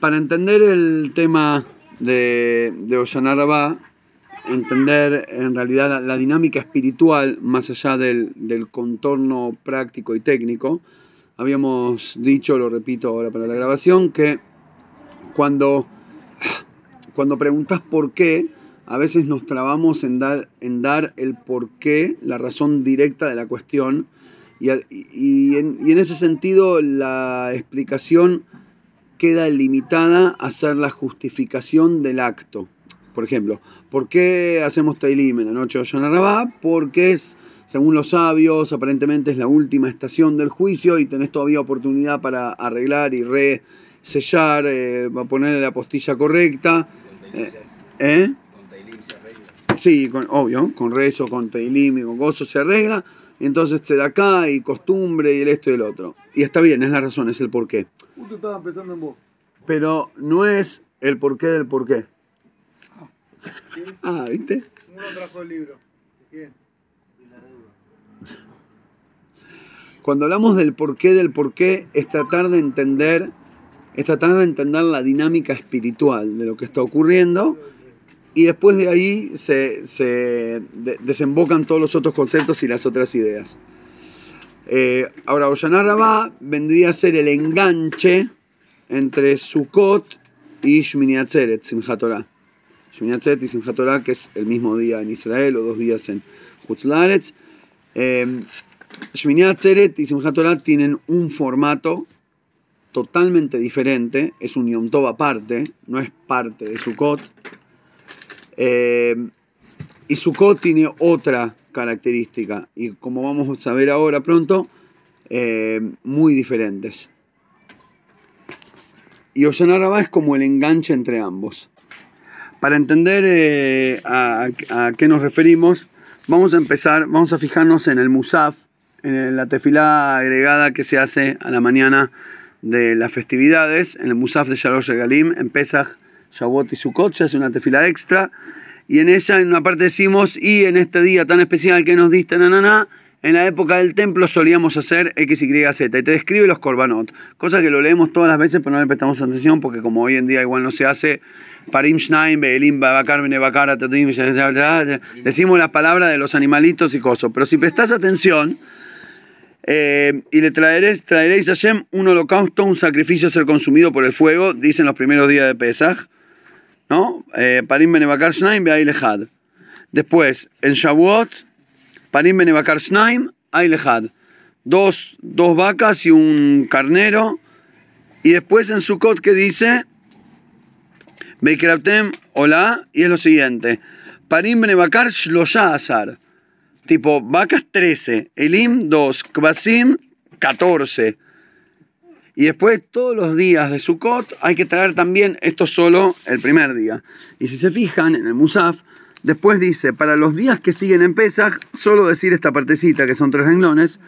Para entender el tema de, de Oshana Rabbah, entender en realidad la, la dinámica espiritual más allá del, del contorno práctico y técnico, habíamos dicho, lo repito ahora para la grabación, que cuando, cuando preguntas por qué, a veces nos trabamos en dar, en dar el por qué, la razón directa de la cuestión, y, y en, y en ese sentido la explicación queda limitada a ser la justificación del acto. Por ejemplo, ¿por qué hacemos Teilim en la noche de Yom Rabá? Porque es, según los sabios, aparentemente es la última estación del juicio y tenés todavía oportunidad para arreglar y resellar, eh, ponerle la postilla correcta. Eh, ¿eh? Sí, con, obvio, con rezo, con Teilim y con gozo se arregla. Y entonces se da acá y costumbre y el esto y el otro. Y está bien, es la razón, es el porqué. Justo estaba pensando en vos. Pero no es el porqué del porqué. Ah, ¿viste? Uno trajo el libro. ¿Quién? Cuando hablamos del porqué del porqué, es tratar de entender, es tratar de entender la dinámica espiritual de lo que está ocurriendo y después de ahí se, se de- desembocan todos los otros conceptos y las otras ideas. Eh, ahora, Rabbah vendría a ser el enganche entre Sukkot y Shmini Atzeret, Simchat Torah. Shmini Atzeret y Simchat Torah, que es el mismo día en Israel o dos días en Chutz La'aretz. Eh, Shmini Atzeret y Simchat Torah tienen un formato totalmente diferente, es un Yom Tov aparte, no es parte de Sukkot. Eh, y Sukkot tiene otra característica, y como vamos a ver ahora pronto, eh, muy diferentes. Y Rabbah es como el enganche entre ambos. Para entender eh, a, qué nos referimos, vamos a empezar, vamos a fijarnos en el Musaf, en la tefilá agregada que se hace a la mañana de las festividades, en el Musaf de Shalosh Regalim, en Pesach, Shavuot y Sukkot, se hace una tefilá extra, y en ella en una parte decimos, y en este día tan especial que nos diste, na, en la época del templo solíamos hacer X, Y, Z, y te describe los korbanot, cosa que lo leemos todas las veces, pero no le prestamos atención, porque como hoy en día igual no se hace, Parim Shnaim, Be'elim, Babakar, Benebakar, decimos las palabras de los animalitos y cosas, pero si prestas atención, eh, y le traeréis, traeréis a Hashem un holocausto, un sacrificio a ser consumido por el fuego, dicen los primeros días de Pesach, ¿no? Eh, Parim Benebakar Shnaim, Be'ailehad. Después, en Shavuot, Parim Benebakar Shnaim, Ailehad. Dos, dos vacas y un carnero. Y después en Sukkot que dice, Bekraptem, hola, y es lo siguiente. Parim Benebakar Shlosha Azar. Tipo, vacas 13, Elim 2, Kvasim 14. Y después todos los días de Sukkot hay que traer también esto solo el primer día. Y si se fijan en el Musaf, después dice, para los días que siguen en Pesach, solo decir esta partecita que son tres renglones,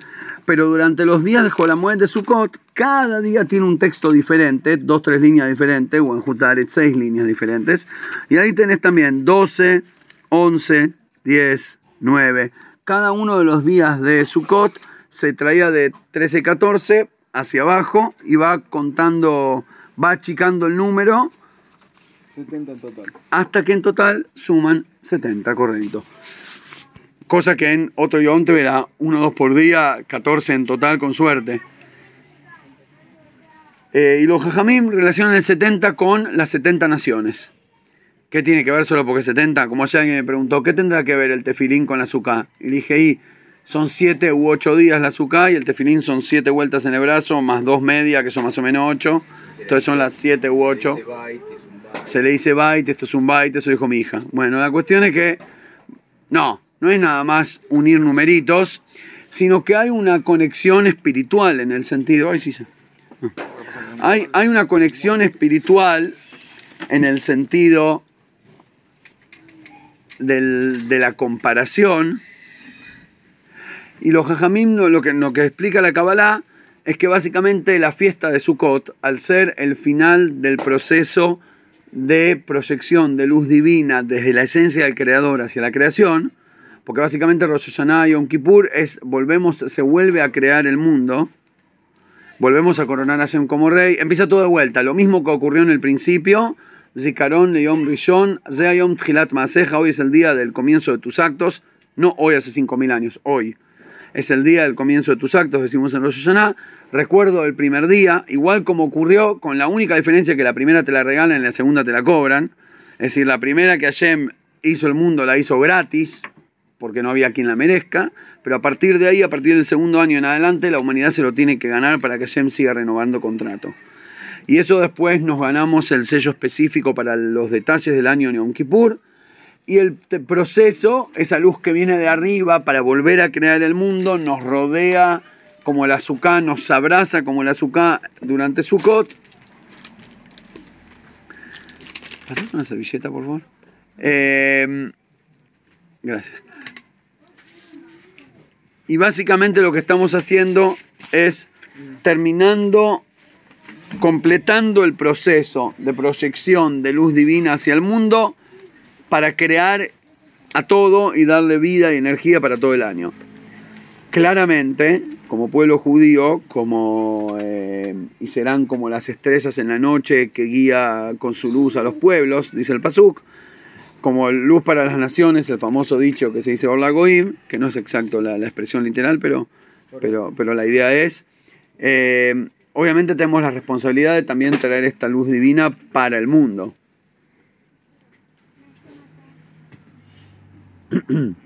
pero durante los días de Jolamuet de Sukkot, cada día tiene un texto diferente, dos, tres líneas diferentes, o en Jutaret seis líneas diferentes. Y ahí tenés también 12, 11, 10, 9. Cada uno de los días de Sukkot se traía de 13, 14 hacia abajo y va contando, va achicando el número 70 en total. hasta que en total suman 70, correcto. Cosa que en otro Yom te verá 1 2 por día, 14 en total con suerte. Eh, y los Jajamim relacionan el 70 con las 70 naciones. ¿Qué tiene que ver solo porque 70? Como ayer alguien me preguntó, ¿qué tendrá que ver el tefilín con la azúcar? Y le dije, y son 7 u 8 días la azúcar y el tefilín son 7 vueltas en el brazo, más 2 medias, que son más o menos 8. Entonces son las 7 u 8 se le dice byte, esto es un byte, eso dijo mi hija. Bueno, la cuestión es que no, no es nada más unir numeritos, sino que hay una conexión espiritual en el sentido. Ay, sí, sí. No. Hay, hay una conexión espiritual en el sentido del- de la comparación. Y los jajamim lo, que, lo que explica la Kabbalah es que básicamente la fiesta de Sukkot, al ser el final del proceso de proyección de luz divina desde la esencia del creador hacia la creación, porque básicamente Rosh Hashanah y Yom Kippur es, volvemos, se vuelve a crear el mundo, volvemos a coronar a Hashem como rey, empieza todo de vuelta, lo mismo que ocurrió en el principio, Zikaron Yom Rishon, Zeayom Tchilat Maaseja, hoy es el día del comienzo de tus actos, no hoy hace 5.000 años, hoy. Es el día del comienzo de tus actos, decimos en Rosh Hashanah. Recuerdo el primer día, igual como ocurrió, con la única diferencia que la primera te la regalan y la segunda te la cobran. Es decir, la primera que Hashem hizo el mundo la hizo gratis, porque no había quien la merezca, pero a partir de ahí, a partir del segundo año en adelante, la humanidad se lo tiene que ganar para que Hashem siga renovando contrato. Y eso después nos ganamos el sello específico para los detalles del año Yom Kippur. Y el proceso, esa luz que viene de arriba para volver a crear el mundo, nos rodea como el azúcar, nos abraza como el azúcar durante Sukkot. ¿Pasás una servilleta, por favor? Eh, gracias. Y básicamente lo que estamos haciendo es terminando completando el proceso de proyección de luz divina hacia el mundo para crear a todo y darle vida y energía para todo el año. Claramente, como pueblo judío, como, eh, y serán como las estrellas en la noche que guía con su luz a los pueblos, dice el Pasuk, como luz para las naciones, el famoso dicho que se dice Orla Goim, que no es exacto la, la expresión literal, pero, pero, pero la idea es, eh, obviamente tenemos la responsabilidad de también traer esta luz divina para el mundo.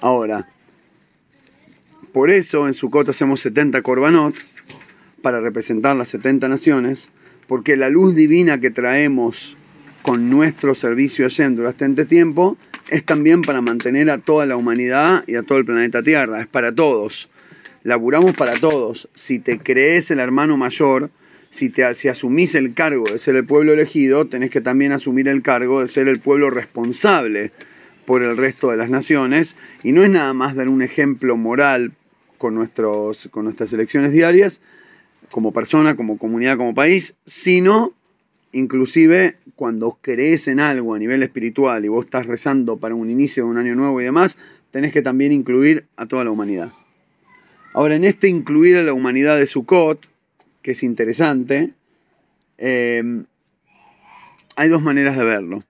Ahora, por eso en Sukkot hacemos 70 korbanot para representar las 70 naciones, porque la luz divina que traemos con nuestro servicio Hashem durante este tiempo es también para mantener a toda la humanidad y a todo el planeta Tierra, es para todos. Laburamos para todos. Si te crees el hermano mayor, si, te, si asumís el cargo de ser el pueblo elegido, tenés que también asumir el cargo de ser el pueblo responsable por el resto de las naciones. Y no es nada más dar un ejemplo moral con, nuestros, con nuestras elecciones diarias, como persona, como comunidad, como país, sino inclusive cuando crees en algo a nivel espiritual y vos estás rezando para un inicio de un año nuevo y demás, tenés que también incluir a toda la humanidad. Ahora, en este incluir a la humanidad de Sukkot, que es interesante, eh, hay dos maneras de verlo.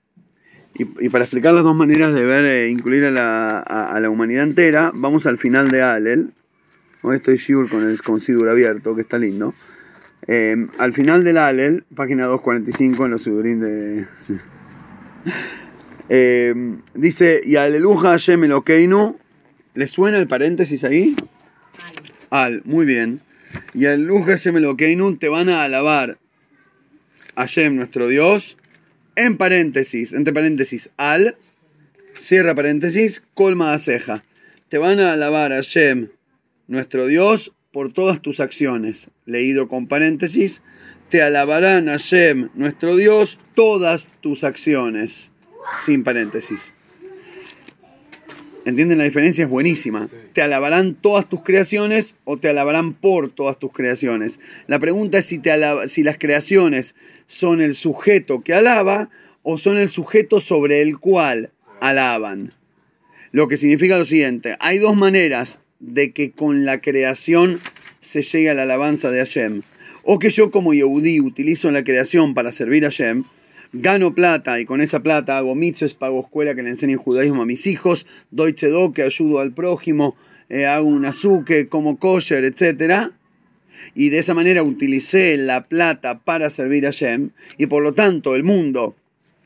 Y, para explicar las dos maneras de ver, e incluir a la, a, la, humanidad entera, vamos al final de Alel. Hoy estoy sure con el con abierto, que está lindo. Eh, al final del Alel, página 245 en los Sidurín de. eh, dice: Y Aleluja Hashem Elokeinu. ¿Le suena el paréntesis ahí? Al, muy bien. Y Aleluja Hashem te van a alabar Hashem, nuestro Dios, en paréntesis, entre paréntesis, al, cierra paréntesis, colma a ceja. Te van a alabar Hashem, nuestro Dios, por todas tus acciones. Leído con paréntesis, te alabarán Hashem, nuestro Dios, todas tus acciones. Sin paréntesis. ¿Entienden la diferencia? Es buenísima. Te alabarán todas tus creaciones o te alabarán por todas tus creaciones. La pregunta es si, te si las creaciones son el sujeto que alaba o son el sujeto sobre el cual alaban. Lo que significa lo siguiente, hay dos maneras de que con la creación se llegue a la alabanza de Hashem. O que yo como Yehudi utilizo la creación para servir a Hashem, gano plata y con esa plata hago mitzvahs, pago escuela que le enseñe judaísmo a mis hijos, doy que ayudo al prójimo, eh, hago un azúcar, como kosher, etc. Y de esa manera utilicé la plata para servir a Hashem y por lo tanto el mundo,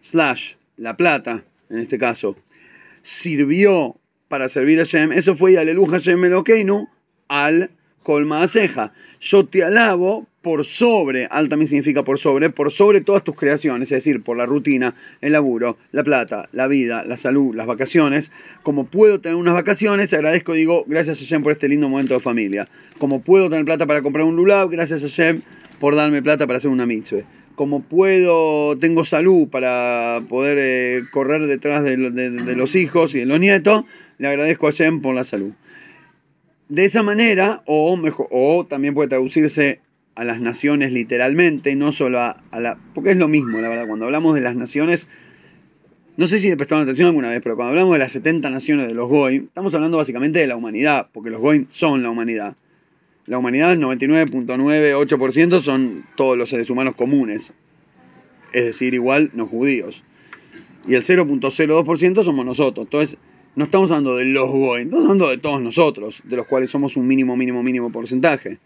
slash, la plata, en este caso, sirvió para servir a Hashem, eso fue Aleluja Hashem Elokeinu al colma ceja. Yo te alabo por sobre, al también significa por sobre, por sobre todas tus creaciones, es decir, por la rutina, el laburo, la plata, la vida, la salud, las vacaciones. Como puedo tener unas vacaciones, agradezco, digo, gracias a Hashem por este lindo momento de familia. Como puedo tener plata para comprar un lulav, gracias a Hashem por darme plata para hacer una mitzvah como puedo, tengo salud para poder eh, correr detrás de, los hijos y de los nietos, le agradezco a Shem por la salud. De esa manera, o, mejor, o también puede traducirse a las naciones literalmente, no solo a, la... porque es lo mismo, la verdad, cuando hablamos de las naciones, No sé si le prestaron atención alguna vez, pero cuando hablamos de las 70 naciones de los Goy, estamos hablando básicamente de la humanidad, porque los Goy son la humanidad. La humanidad, el 99.98% son todos los seres humanos comunes, es decir, igual los judíos. Y el 0.02% somos nosotros. Entonces, no estamos hablando de los Goy, estamos hablando de todos nosotros, de los cuales somos un mínimo, mínimo, mínimo porcentaje.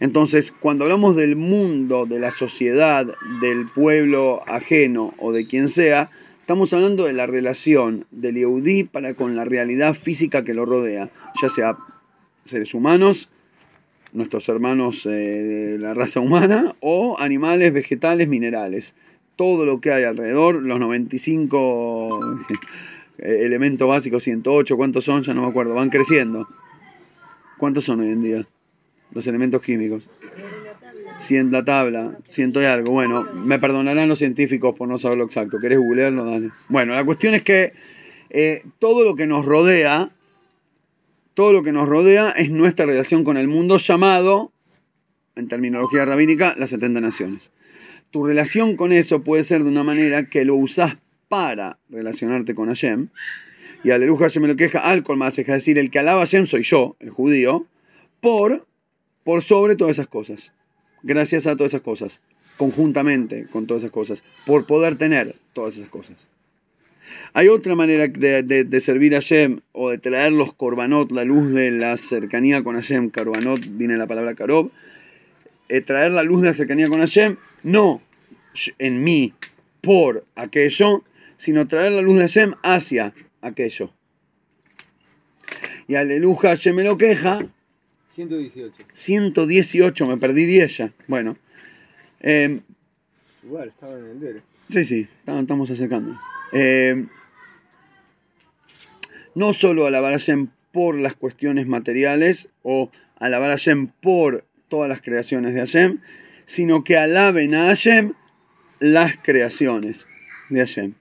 Entonces, cuando hablamos del mundo, de la sociedad, del pueblo ajeno o de quien sea, estamos hablando de la relación del Yehudí para con la realidad física que lo rodea, ya sea seres humanos, nuestros hermanos eh, de la raza humana, o animales, vegetales, minerales. Todo lo que hay alrededor, los 95 elementos básicos, 108, ¿cuántos son? Ya no me acuerdo, van creciendo. ¿Cuántos son hoy en día? Los elementos químicos. Cien, la tabla, ciento y algo. Bueno, me perdonarán los científicos por no saber lo exacto. ¿Querés googlearlo? Dale. Bueno, la cuestión es que eh, todo lo que nos rodea, todo lo que nos rodea es nuestra relación con el mundo llamado, en terminología rabínica, las 70 naciones. Tu relación con eso puede ser de una manera que lo usás para relacionarte con Hashem. Y aleluya Hashem me lo queja al más es decir, el que alaba a Hashem soy yo, el judío, por, por sobre todas esas cosas gracias a todas esas cosas, conjuntamente con todas esas cosas, por poder tener todas esas cosas. Hay otra manera de, servir a Hashem o de traer los korbanot, la luz de la cercanía con Hashem. Korbanot viene la palabra karob. Eh, traer la luz de la cercanía con Hashem, no en mí por aquello, sino traer la luz de Hashem hacia aquello. Y aleluya Hashem me lo queja 118. 118, me perdí 10 ya. Bueno. Eh, Igual, estaba en el dere. Sí, sí, estamos acercándonos. Eh, no solo alabar a Hashem por las cuestiones materiales o alabar a Hashem por todas las creaciones de Hashem, sino que alaben a Hashem las creaciones de Hashem.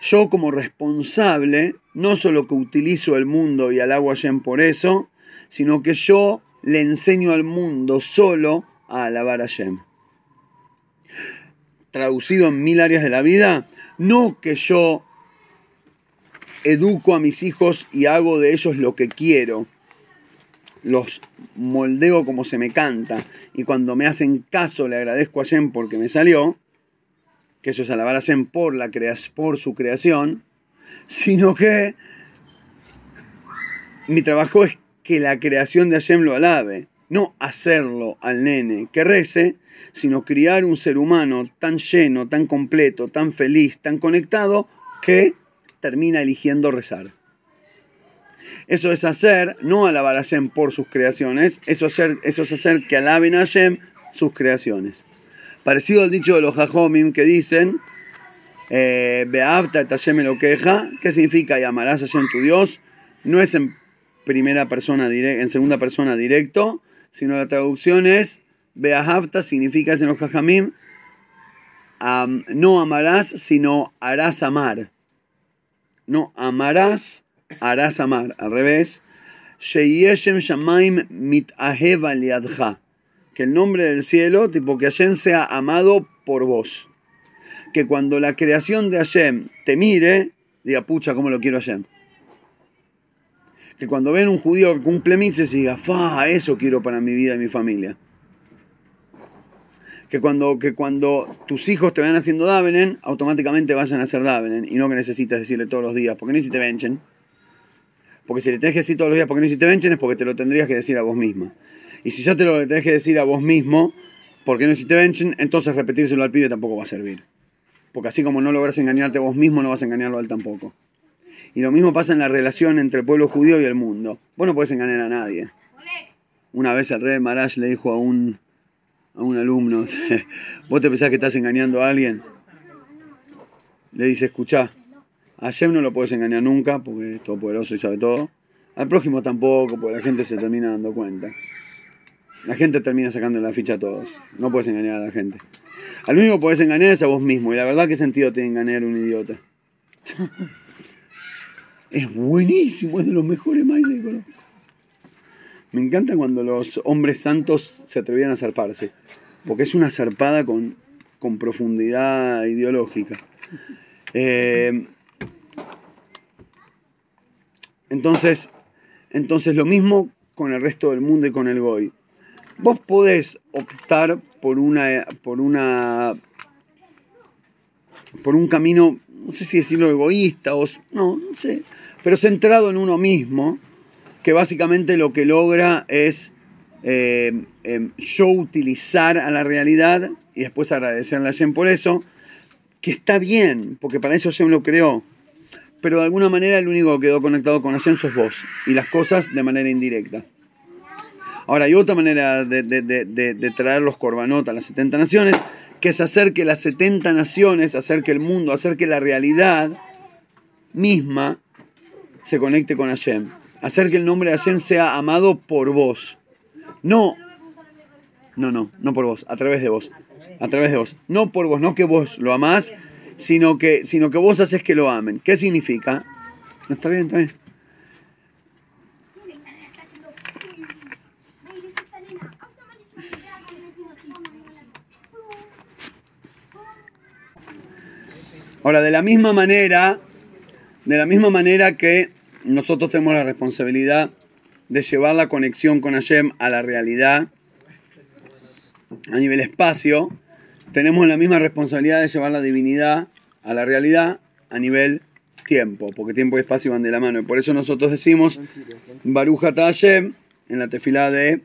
Yo como responsable, no solo que utilizo el mundo y alabo a Hashem por eso, sino que yo le enseño al mundo solo a alabar a Hashem. Traducido en mil áreas de la vida, no que yo educo a mis hijos y hago de ellos lo que quiero, los moldeo como se me canta y cuando me hacen caso le agradezco a Hashem porque me salió, que eso es alabar a Hashem por, la por su creación, sino que mi trabajo es que la creación de Hashem lo alabe. No hacerlo al nene que rece, sino criar un ser humano tan lleno, tan completo, tan feliz, tan conectado, que termina eligiendo rezar. Eso es hacer, no alabar a Hashem por sus creaciones, eso, hacer, eso es hacer que alaben a Hashem sus creaciones. Parecido al dicho de los Jajomim que dicen, eh, Beavta Hashem lo queja, ¿qué significa y amarás a Hashem tu Dios? No es en primera persona en segunda persona directo, sino la traducción es Beahavta significa en los no amarás, sino harás amar. No amarás, harás amar. Al revés. Sheyeshem Shamaim. Que el nombre del cielo, tipo que Hashem sea amado por vos. Que cuando la creación de Hashem te mire, diga, pucha, ¿cómo lo quiero Hashem? Que cuando ven un judío que cumple mitzvahs diga, fa, eso quiero para mi vida y mi familia. Que cuando, que cuando tus hijos te vayan haciendo davenen, automáticamente vayan a hacer davenen y no que necesitas decirle todos los días, porque no hiciste venchen. Porque si le tenés que decir todos los días porque no hiciste venchen es porque te lo tendrías que decir a vos misma. Y si ya te lo tenés que decir a vos mismo porque no hiciste venchen, entonces repetírselo al pibe tampoco va a servir. Porque así como no logras engañarte a vos mismo, no vas a engañarlo a él tampoco. Y lo mismo pasa en la relación entre el pueblo judío y el mundo. Vos no podés engañar a nadie. Una vez el rey Marash le dijo a un, a un alumno, ¿vos te pensás que estás engañando a alguien? Le dice, escuchá, a Shem no lo puedes engañar nunca porque es todopoderoso y sabe todo. Al prójimo tampoco, porque la gente se termina dando cuenta. La gente termina sacando la ficha a todos. No puedes engañar a la gente. Al único que puedes engañar es a vos mismo. Y la verdad, ¿qué sentido tiene engañar a un idiota? Es buenísimo, es de los mejores maíces que conozco. Me encanta cuando los hombres santos se atrevían a zarparse, porque es una zarpada con, con profundidad ideológica. Eh, entonces, entonces, lo mismo con el resto del mundo y con el Goy. Vos podés optar por una, por una, por un camino, no sé si decirlo egoísta o, no, no sé, pero centrado en uno mismo, que básicamente lo que logra es eh, eh, yo utilizar a la realidad y después agradecerle a Hashem por eso, que está bien, porque para eso Hashem lo creó. Pero de alguna manera el único que quedó conectado con Hashem sos vos, y las cosas de manera indirecta. Ahora, hay otra manera de, traer los corbanot a las 70 naciones, que es hacer que las 70 naciones, hacer que el mundo, hacer que la realidad misma se conecte con Hashem. Hacer que el nombre de Hashem sea amado por vos. No, no, no, no por vos, a través de vos. A través de vos. No por vos, no que vos lo amás, sino que, sino que vos haces que lo amen. ¿Qué significa? Está bien, está bien. Ahora, de la misma manera, de la misma manera que nosotros tenemos la responsabilidad de llevar la conexión con Hashem a la realidad a nivel espacio, tenemos la misma responsabilidad de llevar la divinidad a la realidad a nivel tiempo, porque tiempo y espacio van de la mano. Y por eso nosotros decimos Baruch Hashem en la tefilá de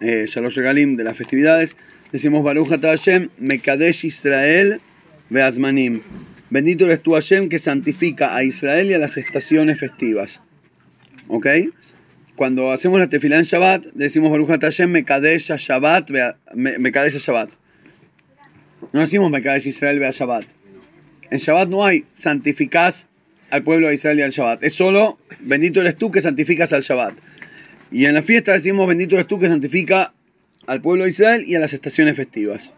eh, Shalosh Regalim de las festividades, decimos Baruch Hashem Mekadesh Israel Beazmanim. Bendito eres tú Hashem que santifica a Israel y a las estaciones festivas. ¿Ok? cuando hacemos la tefilá en Shabbat, decimos Baruch Hashem Mekadesh Shabbat, Mekadesh Shabbat. No decimos Mekadesh Israel vea Shabbat. En Shabbat no hay santificás al pueblo de Israel y al Shabbat. Es solo bendito eres tú que santificas al Shabbat. Y en la fiesta decimos bendito eres tú que santifica al pueblo de Israel y a las estaciones festivas.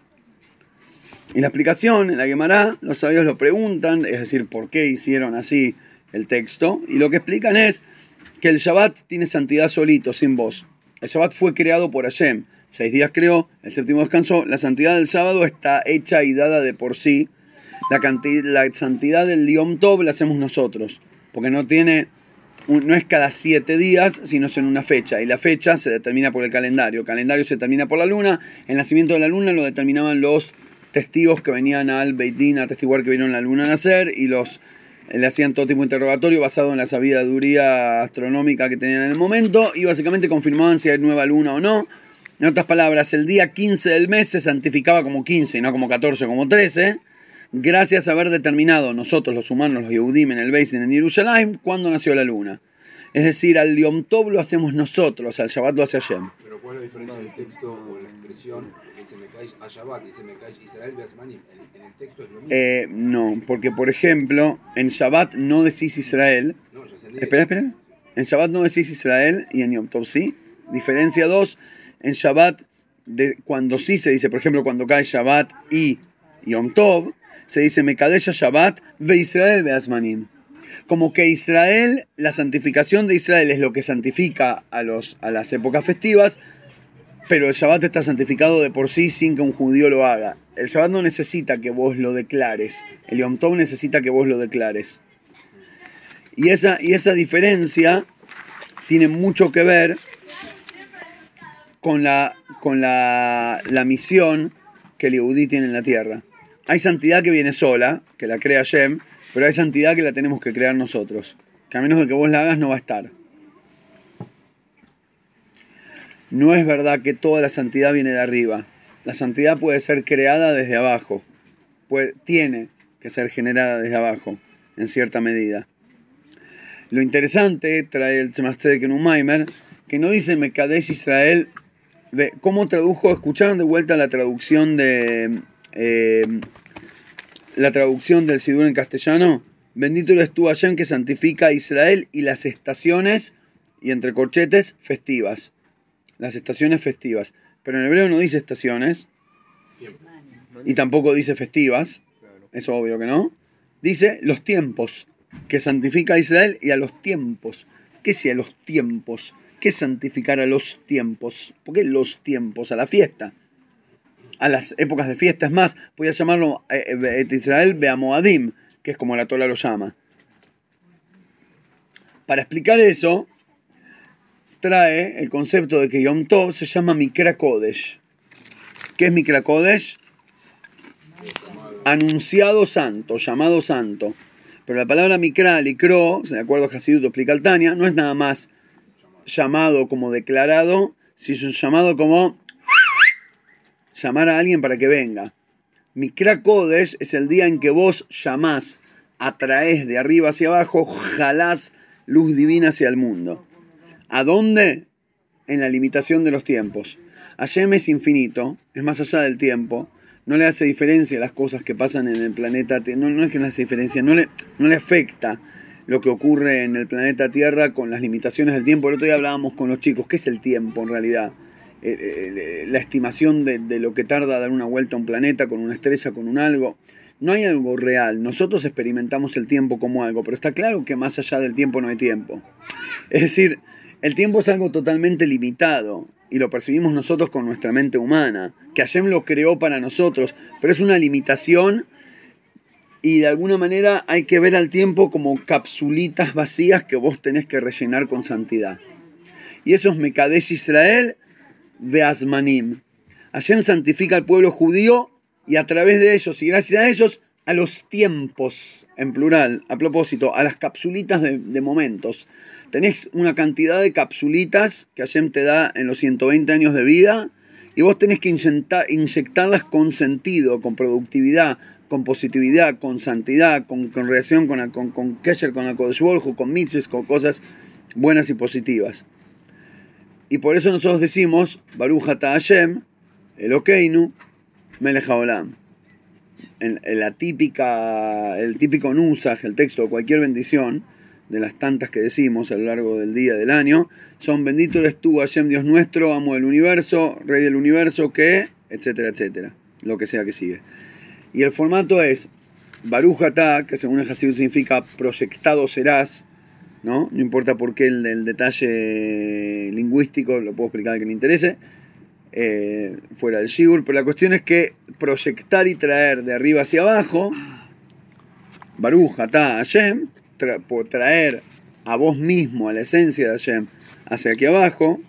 Y la explicación en la Gemara, los sabios lo preguntan, es decir, por qué hicieron así el texto. Y lo que explican es que el Shabbat tiene santidad solito, sin voz. El Shabbat fue creado por Hashem. Seis días creó, el séptimo descansó. La santidad del sábado está hecha y dada de por sí. La, la santidad del Yom Tov la hacemos nosotros. Porque no tiene, no es cada siete días, sino es en una fecha. Y la fecha se determina por el calendario. El calendario se determina por la luna. El nacimiento de la luna lo determinaban los testigos que venían al Beitín a testiguar que vieron la luna nacer y los le hacían todo tipo de interrogatorio basado en la sabiduría astronómica que tenían en el momento y básicamente confirmaban si hay nueva luna o no. En otras palabras, el día 15 del mes se santificaba como 15, no como 14 como 13, gracias a haber determinado nosotros los humanos, los Yehudim en el Beisin en Jerusalén, cuándo nació la luna. Es decir, al Yom Tov lo hacemos nosotros, al Shabbat lo hace Hashem. Pero ¿cuál es la diferencia del texto o la expresión se me cae a Shabbat y se me cae Israel Beasmanim? ¿En, el texto es lo mismo? Eh, no, porque por ejemplo, en Shabbat no decís Israel. No, yo entendí. Espera, espera. En Shabbat no decís Israel y en Yom Tov sí. Diferencia dos, en Shabbat, de, cuando sí se dice, por ejemplo, cuando cae Shabbat y Yom Tov, se dice Mekadesh Shabbat ve Israel Beasmanim como que Israel, la santificación de Israel es lo que santifica a, los, a las épocas festivas, pero el Shabbat está santificado de por sí sin que un judío lo haga. El Shabbat no necesita que vos lo declares, el Yom Tov necesita que vos lo declares. Y esa, y esa diferencia tiene mucho que ver con la, con la, la misión que el Yehudí tiene en la tierra. Hay santidad que viene sola, que la crea Shem, pero hay santidad que la tenemos que crear nosotros. Que a menos de que vos la hagas no va a estar. No es verdad que toda la santidad viene de arriba. La santidad puede ser creada desde abajo. Puede, tiene que ser generada desde abajo, en cierta medida. Lo interesante, trae el Tzemastedek en un que no dice Mekadesh Israel. De, ¿Cómo tradujo? ¿Escucharon de vuelta la traducción de eh, la traducción del Sidur en castellano, bendito eres tú Hashem que santifica a Israel y las estaciones, y entre corchetes, festivas. Las estaciones festivas. Pero en hebreo no dice estaciones, y tampoco dice festivas, eso obvio que no. Dice los tiempos, que santifica a Israel y a los tiempos. ¿Qué sea los tiempos? ¿Qué santificar a los tiempos? ¿Por qué los tiempos? A la fiesta a las épocas de fiesta. Es más, voy a llamarlo eh, eh, Israel Beamoadim, que es como la Torah lo llama. Para explicar eso, trae el concepto de que Yom Tov se llama Mikra Kodesh. ¿Qué es Mikra Kodesh? Anunciado santo, llamado santo. Pero la palabra Mikra, Likro, de acuerdo a Hasidut explica el Tania, no es nada más llamado como declarado, sino un llamado como llamar a alguien para que venga. Mikra Kodesh es el día en que vos llamás, atraes de arriba hacia abajo, jalás luz divina hacia el mundo. ¿A dónde? En la limitación de los tiempos. Hashem es infinito, es más allá del tiempo, no le hace diferencia las cosas que pasan en el planeta, no, no es que no hace diferencia, no le, no le afecta lo que ocurre en el planeta Tierra con las limitaciones del tiempo. El otro día hablábamos con los chicos, ¿qué es el tiempo en realidad? Eh, eh, la estimación de, de, lo que tarda dar una vuelta a un planeta con una estrella, con un algo. No hay algo real. Nosotros experimentamos el tiempo como algo, pero está claro que más allá del tiempo no hay tiempo. Es decir, el tiempo es algo totalmente limitado y lo percibimos nosotros con nuestra mente humana, que Hashem lo creó para nosotros, pero es una limitación y de alguna manera hay que ver al tiempo como capsulitas vacías que vos tenés que rellenar con santidad. Y eso es Mekadesh Israel Veasmanim. Hashem santifica al pueblo judío y a través de ellos y gracias a ellos a los tiempos, en plural, a propósito, a las capsulitas de, de momentos. Tenés una cantidad de capsulitas que Hashem te da en los 120 años de vida y vos tenés que inyectar, inyectarlas con sentido, con productividad, con positividad, con santidad, con, con relación con, con, con Kesher, con la con mitzvahs, con cosas buenas y positivas. Y por eso nosotros decimos, Baruch Ata Hashem, Elokeinu, Melech Haolam. En, en, la típica, el típico nusaj, el texto cualquier bendición, de las tantas que decimos a lo largo del día del año, son bendito eres tú, Hashem Dios nuestro, amo del universo, rey del universo, que, etcétera, etcétera, lo que sea que sigue. Y el formato es Baruch Atá, que según el Hasidut significa proyectado serás, ¿no? No importa por qué el, detalle lingüístico, lo puedo explicar al que le interese, eh, fuera del Shibur, pero la cuestión es que proyectar y traer de arriba hacia abajo, Baruch Atá Hashem, por traer a vos mismo, a la esencia de Hashem, hacia aquí abajo,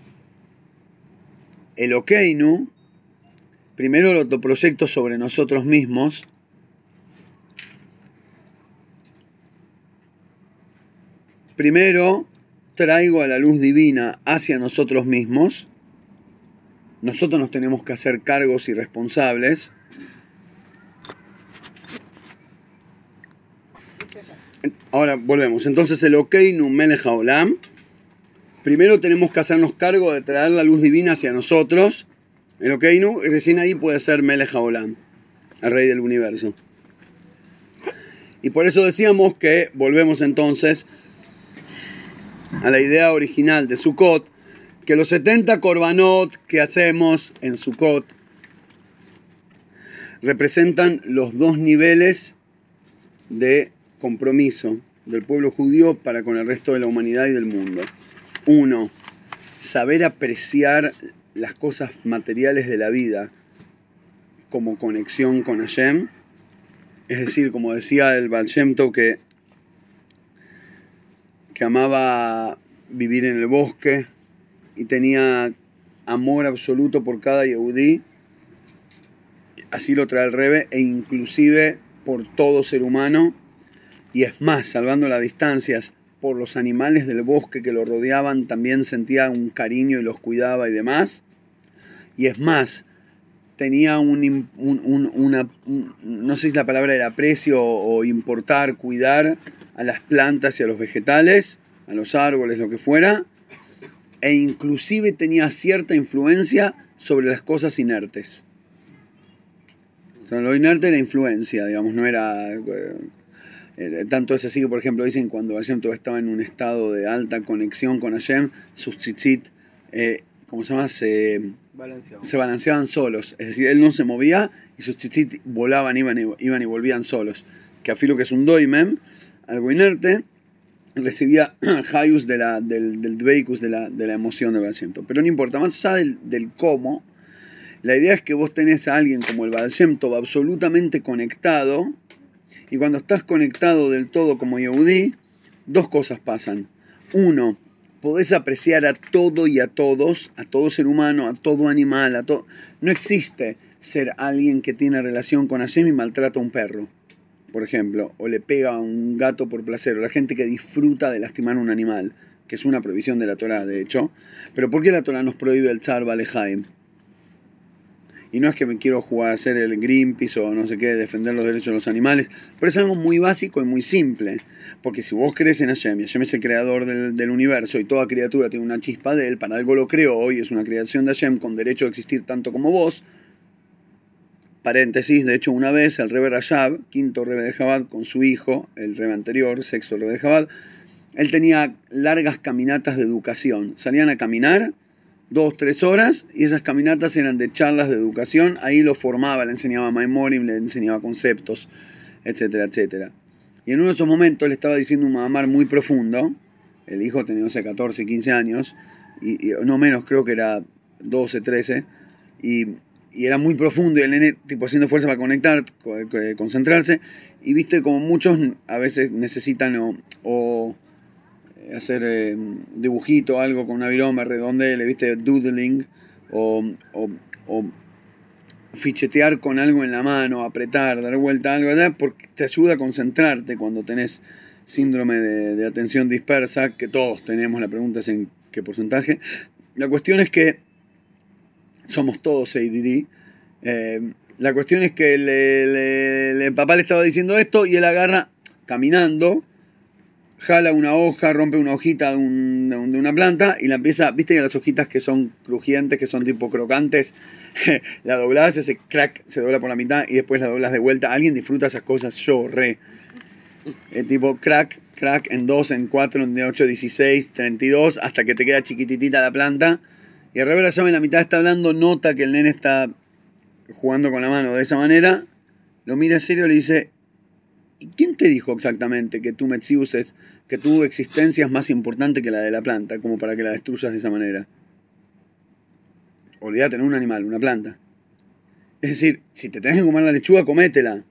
el Okeinu, primero lo autoproyecto sobre nosotros mismos, primero traigo a la luz divina hacia nosotros mismos, nosotros nos tenemos que hacer cargos y responsables, Ahora volvemos. Entonces el Okeinu Melech Haolam. Primero tenemos que hacernos cargo de traer la luz divina hacia nosotros. El Okeinu, recién ahí puede ser Melech Haolam, el rey del universo. Y por eso decíamos que volvemos entonces a la idea original de Sukkot, que los 70 korbanot que hacemos en Sukkot representan los dos niveles de compromiso del pueblo judío para con el resto de la humanidad y del mundo. Uno, saber apreciar las cosas materiales de la vida como conexión con Hashem. Es decir, como decía el Baal Shem Tov, que, que amaba vivir en el bosque y tenía amor absoluto por cada Yehudí. Así lo trae el Rebe, e inclusive por todo ser humano y es más, salvando las distancias, por los animales del bosque que lo rodeaban, también sentía un cariño y los cuidaba y demás. Y es más, tenía un, un, una, no sé si la palabra era aprecio o importar, cuidar a las plantas y a los vegetales, a los árboles, lo que fuera, e inclusive tenía cierta influencia sobre las cosas inertes. Lo inerte era influencia, digamos, no era eh, tanto es así que, por ejemplo, dicen cuando Hashem todo estaba en un estado de alta conexión con Hashem, sus tzitzit, eh, ¿cómo se llama? Se, se, balanceaban solos. Es decir, él no se movía y sus tzitzit volaban, iban y, iban y volvían solos. Que afilo que es un doimem, algo inerte, recibía hayus de la, del, del dveikus, de la, de la emoción de Hashem. Pero no importa, más allá del, del cómo, la idea es que vos tenés a alguien como el Baal Shem Tov absolutamente conectado Y cuando estás conectado del todo como Yehudi, dos cosas pasan. Uno, podés apreciar a todo y a todos, a todo ser humano, a todo animal, a todo... No existe ser alguien que tiene relación con Hashem y maltrata a un perro, por ejemplo, o le pega a un gato por placer, o la gente que disfruta de lastimar a un animal, que es una prohibición de la Torah, de hecho. Pero ¿por qué la Torah nos prohíbe el tzar balejaim? Y no es que me quiero jugar a hacer el Greenpeace o no sé qué, defender los derechos de los animales, pero es algo muy básico y muy simple. Porque si vos crees en Hashem y Hashem es el creador del, universo y toda criatura tiene una chispa de él, para algo lo creó y es una creación de Hashem con derecho a existir tanto como vos, paréntesis, de hecho una vez el Rebe Rashab, quinto Rebe de Jabad, con su hijo, el Rebe anterior, sexto Rebe de Jabad, él tenía largas caminatas de educación. Salían a caminar dos, tres horas y esas caminatas eran de charlas de educación. Ahí lo formaba, le enseñaba Maimorim, le enseñaba conceptos, etcétera, etcétera. Y en uno de esos momentos le estaba diciendo un mamar muy profundo. El hijo tenía, no sé, 14, 15 años, y, no menos, creo que era 12, 13. Y y era muy profundo y el nene tipo haciendo fuerza para conectar, concentrarse y viste como muchos a veces necesitan o hacer eh, dibujito algo con una viroma le viste doodling o, o, o, fichetear con algo en la mano, apretar, dar vuelta algo, ¿verdad? porque te ayuda a concentrarte cuando tenés síndrome de, atención dispersa, que todos tenemos, la pregunta es en qué porcentaje. La cuestión es que somos todos ADD. Eh, la cuestión es que el papá le estaba diciendo esto y él agarra caminando, jala una hoja, rompe una hojita de, una planta y la empieza, viste que las hojitas que son crujientes, que son tipo crocantes, la doblas, ese crack se dobla por la mitad y después la doblas de vuelta. Alguien disfruta esas cosas, yo re. El tipo crack, crack en 2, en 4, en 8, 16, 32, hasta que te queda chiquititita la planta y el Rebbe en la mitad está hablando, nota que el nene está jugando con la mano de esa manera, lo mira serio y le dice, ¿y quién te dijo exactamente que tu Metzius es, que tu existencia es más importante que la de la planta, como para que la destruyas de esa manera? Olvídate, no un animal, una planta. Es decir, si te tenés que comer la lechuga, cométela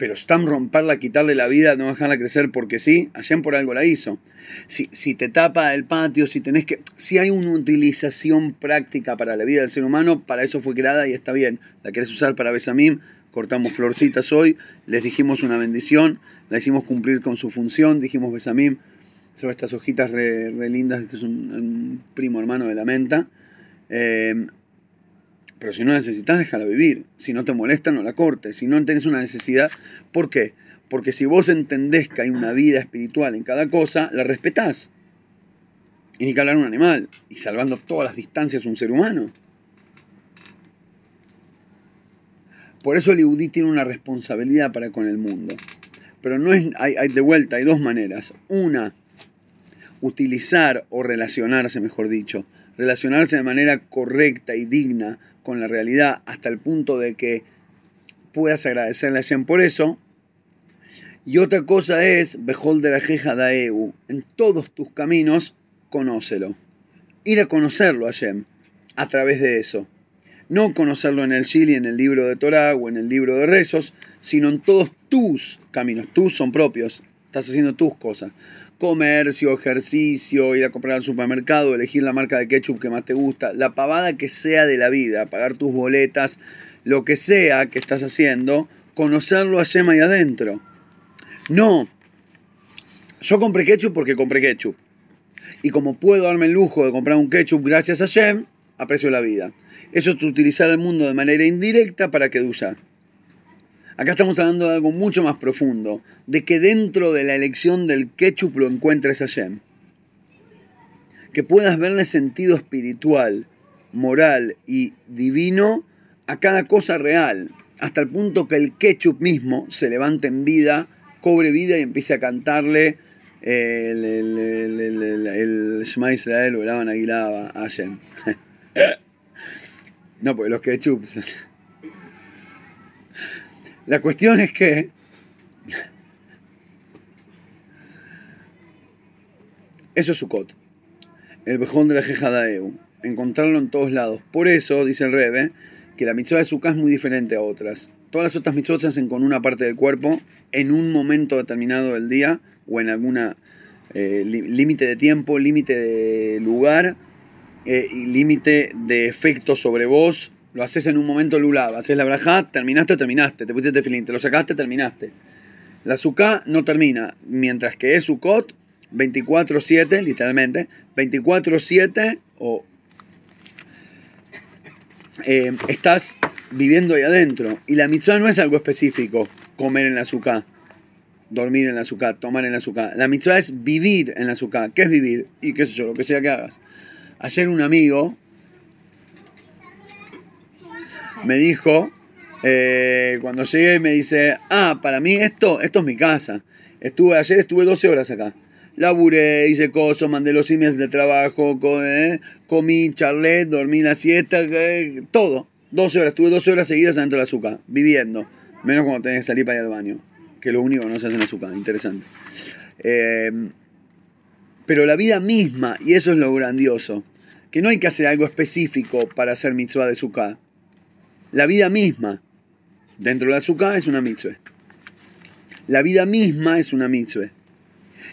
pero Stam romperla, quitarle la vida, no dejarla crecer porque sí, Hashem por algo la hizo. Si, si te tapa el patio, si tenés que. Si hay una utilización práctica para la vida del ser humano, para eso fue creada y está bien. La querés usar para Besamim, cortamos florcitas hoy, les dijimos una bendición, la hicimos cumplir con su función, dijimos Besamim sobre estas hojitas re, lindas, que es un, primo hermano de la menta. Eh, pero si no necesitas, déjala vivir. Si no te molesta, no la cortes. Si no tenés una necesidad, ¿por qué? Porque si vos entendés que hay una vida espiritual en cada cosa, la respetás. Y ni que un animal. Y salvando todas las distancias un ser humano. Por eso el Iudí tiene una responsabilidad para con el mundo. Pero no es, hay, hay de vuelta, hay dos maneras. Una, utilizar o relacionarse, mejor dicho, relacionarse de manera correcta y digna con la realidad hasta el punto de que puedas agradecerle a Hashem por eso. Y otra cosa es, Beholder Ajeja Daeu, en todos tus caminos, conócelo. Ir a conocerlo a Hashem a través de eso. No conocerlo en el Chile, en el libro de Torah o en el libro de rezos, sino en todos tus caminos. Tus son propios. Estás haciendo tus cosas comercio, ejercicio, ir a comprar al supermercado, elegir la marca de ketchup que más te gusta, la pavada que sea de la vida, pagar tus boletas, lo que sea que estás haciendo, conocerlo a Yema ahí adentro. No, yo compré ketchup porque compré ketchup. Y como puedo darme el lujo de comprar un ketchup gracias a Shem, aprecio la vida. Eso es utilizar el mundo de manera indirecta para que duya. Acá estamos hablando de algo mucho más profundo, de que dentro de la elección del ketchup lo encuentres a Yem. Que puedas verle sentido espiritual, moral y divino a cada cosa real, hasta el punto que el ketchup mismo se levante en vida, cobre vida y empiece a cantarle el, el, el, Shema Israel o el Aguilaba a Yem. no, porque los ketchups la cuestión es que eso es Sukkot. El bejón de la Jejadaeu. Encontrarlo en todos lados. Por eso, dice el Rebe, que la mitzvah de Sukkot es muy diferente a otras. Todas las otras mitzvot se hacen con una parte del cuerpo en un momento determinado del día o en alguna eh, límite de tiempo, límite de lugar eh, y límite de efecto sobre vos. Lo haces en un momento lulav, haces la braja, terminaste, terminaste, te pusiste tefilín, te lo sacaste, terminaste. La suká no termina, mientras que es Sukkot 24-7, literalmente, 24-7 o eh, estás viviendo ahí adentro. Y la mitzvah no es algo específico, comer en la suká, dormir en la suká, tomar en la suká. La mitzvah es vivir en la suká. ¿Qué es vivir? Y qué sé yo, lo que sea que hagas. Ayer un amigo me dijo, eh, cuando llegué me dice, ah, para mí esto, esto es mi casa. Estuve, ayer estuve 12 horas acá. Laburé, hice cosas, mandé los emails de trabajo, eh, comí, charlé, dormí la siesta, eh, todo. 12 horas, estuve 12 horas seguidas adentro de la azúcar, viviendo. Menos cuando tenés que salir para ir al baño, que lo único que no se hace en azúcar, interesante. Pero la vida misma, y eso es lo grandioso, que no hay que hacer algo específico para hacer mitzvah de sukkah. La vida misma, dentro de la sukkah, es una mitzvah. La vida misma es una mitzvah.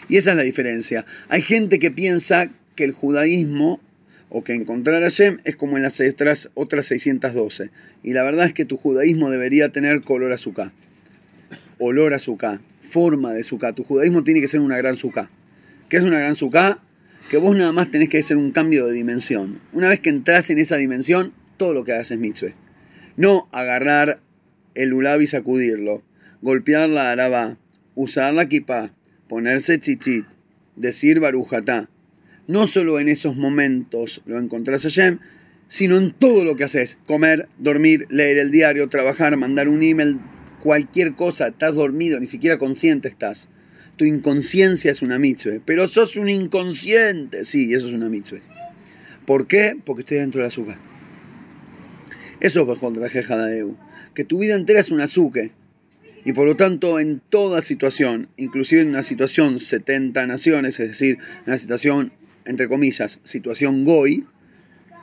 Y esa es la diferencia. Hay gente que piensa que el judaísmo o que encontrar a Shem es como en las otras, otras 612. Y la verdad es que tu judaísmo debería tener color azúcar, olor azúcar, forma de azúcar. Tu judaísmo tiene que ser una gran azúcar. ¿Qué es una gran azúcar? Que vos nada más tenés que hacer un cambio de dimensión. Una vez que entras en esa dimensión, todo lo que hagas es mitzvah. No agarrar el ulab y sacudirlo, golpear la araba, usar la kippah, ponerse chichit, decir barujatá. No solo en esos momentos lo encontrás a Shem, sino en todo lo que haces. Comer, dormir, leer el diario, trabajar, mandar un email, cualquier cosa. Estás dormido, ni siquiera consciente estás. Tu inconsciencia es una mitzvah. Pero sos un inconsciente. Sí, eso es una mitzvah. ¿Por qué? Porque estoy dentro del azúcar. Eso es bajo Jadaeu. Que tu vida entera es un azúcar. Y por lo tanto, en toda situación, inclusive en una situación 70 naciones, es decir, una situación, entre comillas, situación goy,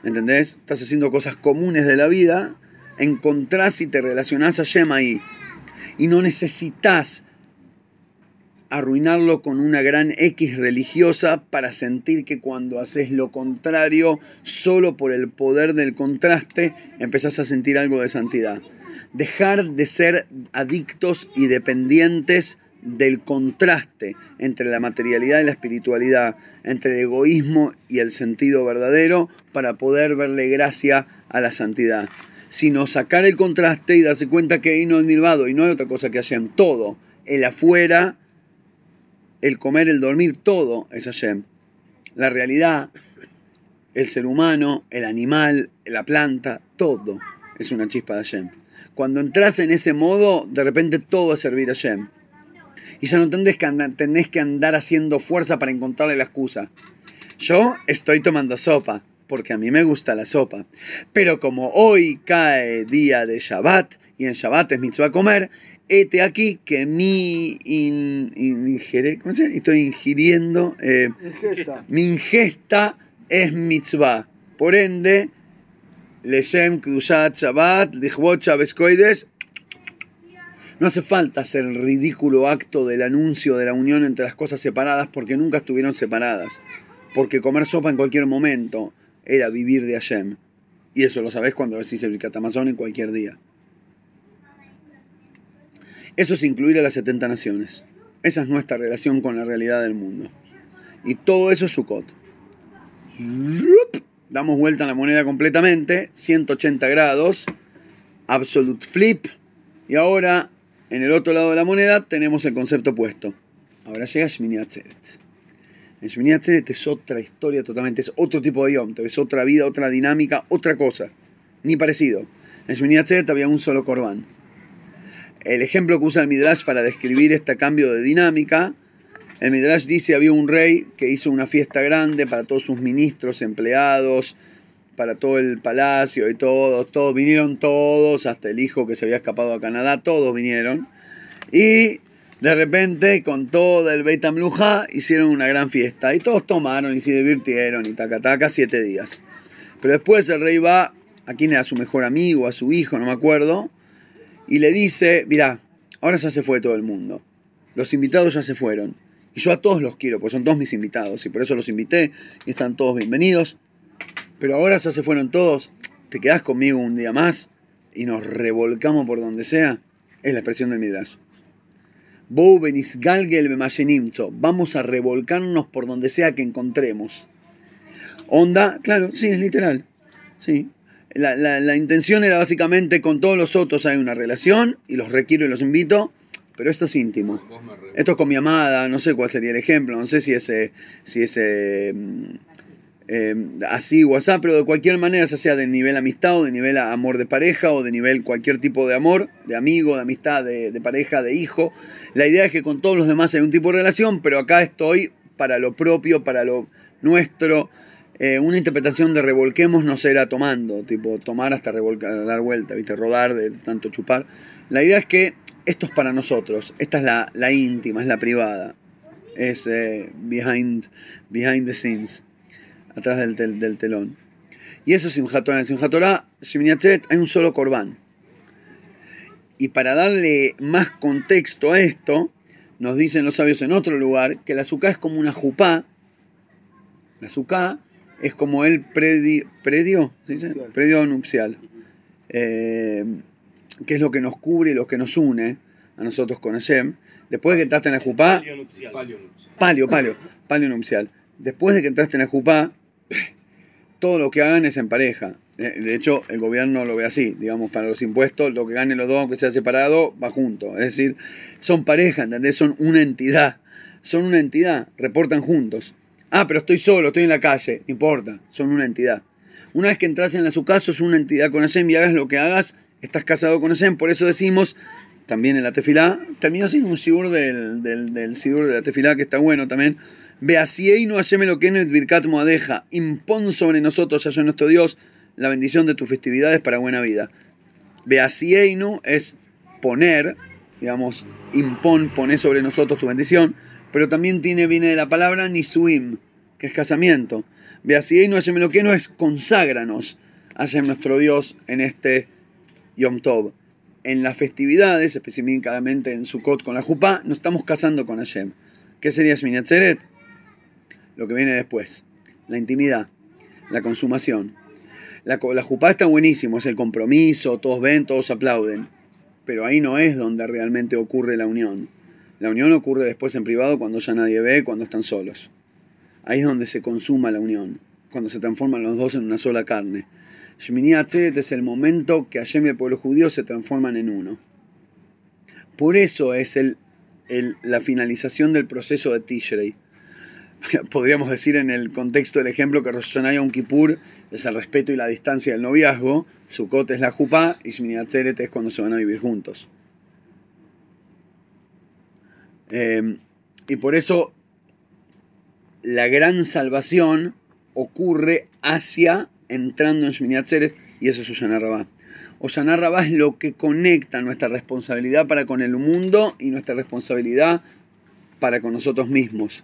¿entendés? Estás haciendo cosas comunes de la vida, encontrás y te relacionás a Shem ahí. Y no necesitas arruinarlo con una gran X religiosa para sentir que cuando haces lo contrario, solo por el poder del contraste, empezás a sentir algo de santidad. Dejar de ser adictos y dependientes del contraste entre la materialidad y la espiritualidad, entre el egoísmo y el sentido verdadero, para poder verle gracia a la santidad. Sino sacar el contraste y darse cuenta que ahí no es milvado y no hay otra cosa que Hashem. Todo, el afuera, el comer, el dormir, todo es Hashem. La realidad, el ser humano, el animal, la planta, todo es una chispa de Hashem. Cuando entras en ese modo, de repente todo es servir a Hashem. Y ya no tenés que, andar, tenés que andar haciendo fuerza para encontrarle la excusa. Yo estoy tomando sopa, porque a mí me gusta la sopa. Pero como hoy cae día de Shabbat, y en Shabbat es mitzvah comer, este aquí que mi in, in, ingere- ¿cómo se llama? estoy ingiriendo, eh, Ingesta. mi ingesta es mitzvah. Por ende, Leshem Kdushat Shabbat, Lichbot Shabbos Koides, no hace falta hacer el ridículo acto del anuncio de la unión entre las cosas separadas porque nunca estuvieron separadas. Porque comer sopa en cualquier momento era vivir de Hashem. Y eso lo sabés cuando decís el Catamazón en cualquier día. Eso es incluir a las 70 naciones. Esa es nuestra relación con la realidad del mundo. Y todo eso es Sukkot. Damos vuelta a la moneda completamente, 180 grados, absolute flip. Y ahora, en el otro lado de la moneda, tenemos el concepto opuesto. Ahora llega Shmini Atzeret. En Shmini Atzeret es otra historia totalmente, es otro tipo de Yom, es otra vida, otra dinámica, otra cosa. Ni parecido. En Shmini Atzeret había un solo corbán. El ejemplo que usa el Midrash para describir este cambio de dinámica, el Midrash dice había un rey que hizo una fiesta grande para todos sus ministros, empleados, para todo el palacio y todos, todos vinieron todos, hasta el hijo que se había escapado a Canadá, todos vinieron. Y de repente, con todo el Beit Amluja, hicieron una gran fiesta. Y todos tomaron y se divirtieron y taca taca siete días. Pero después el rey va, a quién era su mejor amigo, a su hijo, no me acuerdo, y le dice, mirá, ahora ya se fue todo el mundo, los invitados ya se fueron, y yo a todos los quiero, porque son todos mis invitados, y por eso los invité, y están todos bienvenidos, pero ahora ya se fueron todos, ¿te quedás conmigo un día más? Y nos revolcamos por donde sea, es la expresión del Midrash. Vamos a revolcarnos por donde sea que encontremos. Onda, claro, sí, es literal. Sí. La, la- la intención era básicamente con todos los otros hay una relación y los requiero y los invito, pero esto es íntimo. Esto es con mi amada, no sé cuál sería el ejemplo, no sé si es, eh, si es eh, eh, así o así, pero de cualquier manera, ya sea de nivel amistad o de nivel amor de pareja o de nivel cualquier tipo de amor, de amigo, de amistad, de, de pareja, de hijo. La idea es que con todos los demás hay un tipo de relación, pero acá estoy para lo propio, para lo nuestro. Eh, una interpretación de revolquemos no será tomando, tipo tomar hasta revolcar, dar vuelta, ¿viste? rodar de tanto chupar. La idea es que esto es para nosotros, esta es la, la íntima, es la privada, es eh, behind, behind the scenes, atrás del, del telón. Y eso es Simchat Torah. En hay un solo corbán. Y para darle más contexto a esto, nos dicen los sabios en otro lugar que la azúcar es como una jupá. La azúcar es como el predi- predio, ¿se dice? Nupcial. predio nupcial. Eh, que es lo que nos cubre y lo que nos une a nosotros con Hashem. Después de que entraste en la jupá, Palio nupcial. palio, palio, palio nupcial. Después de que entraste en la jupá, todo lo que hagan es en pareja. Eh, De hecho, el gobierno lo ve así, digamos, para los impuestos, lo que ganen los dos, aunque sea separado, va junto. Es decir, son pareja, ¿entendés? Son una entidad. Son una entidad, reportan juntos. Ah, pero estoy solo, estoy en la calle, no importa, son una entidad. Una vez que entras en la su casa, sos una entidad con Hashem y hagas lo que hagas, estás casado con Hashem. Por eso decimos, también en la tefilá, terminó siendo un sigur del, del, del de la tefilá que está bueno también. Beasieinu Hashem Eloquenu et birkat moadeja. Impon sobre nosotros, Hashem nuestro Dios, la bendición de tus festividades para buena vida. Beasieinu es poner, digamos, impon, poner sobre nosotros tu bendición, pero también tiene, viene de la palabra nisuim, que es casamiento. Beasieinu Hashem Eloquenu es conságranos, Hashem nuestro Dios, en este Yom Tov. En las festividades, específicamente en Sukkot con la Jupá, nos estamos casando con Hashem. ¿Qué sería Shmini? Lo que viene después. La intimidad, la consumación. La, la Jupá está buenísimo, es el compromiso, todos ven, todos aplauden. Pero ahí no es donde realmente ocurre la unión. La unión ocurre después en privado cuando ya nadie ve, cuando están solos. Ahí es donde se consuma la unión, cuando se transforman los dos en una sola carne. Shmini Atzeret es el momento que Hashem y el pueblo judío se transforman en uno. Por eso es el, la finalización del proceso de Tishrei. Podríamos decir en el contexto del ejemplo que Rosh Hashanah Yom Kippur es el respeto y la distancia del noviazgo, Sukkot es la Jupá y Shmini Atzeret es cuando se van a vivir juntos. Eh, y por eso la gran salvación ocurre hacia entrando en Shmini Atzeret y eso es Oshana Rabá. Oshana Rabá es lo que conecta nuestra responsabilidad para con el mundo y nuestra responsabilidad para con nosotros mismos.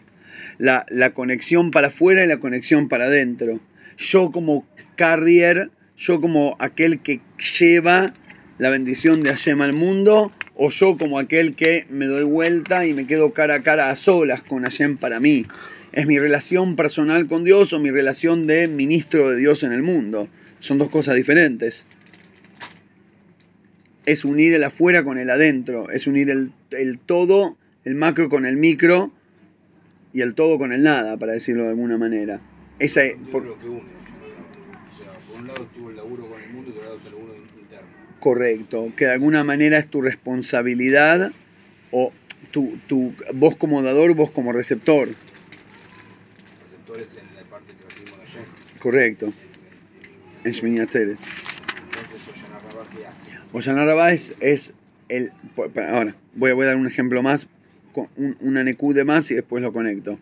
La, la conexión para afuera y la conexión para adentro. Yo como carrier, yo como aquel que lleva la bendición de Hashem al mundo, o yo como aquel que me doy vuelta y me quedo cara a cara a solas con Hashem para mí. Es mi relación personal con Dios o mi relación de ministro de Dios en el mundo. Son dos cosas diferentes. Es unir el afuera con el adentro, es unir el, el todo, el macro con el micro y el todo con el nada, para decirlo de alguna manera. Esa es, por- que une. O sea, por un lado estuvo el laburo con el mundo y por otro lado el laburo interno. correcto, que de alguna manera es tu responsabilidad o tu, tu, vos como dador, vos como receptor. Receptores en la parte que recibimos de ayer. Correcto, en Shmini. Entonces, Rabá, ¿qué hace? Oshana Rabá es, es el... Ahora, voy a, voy a dar un ejemplo más, con un, una NQ de más y después lo conecto.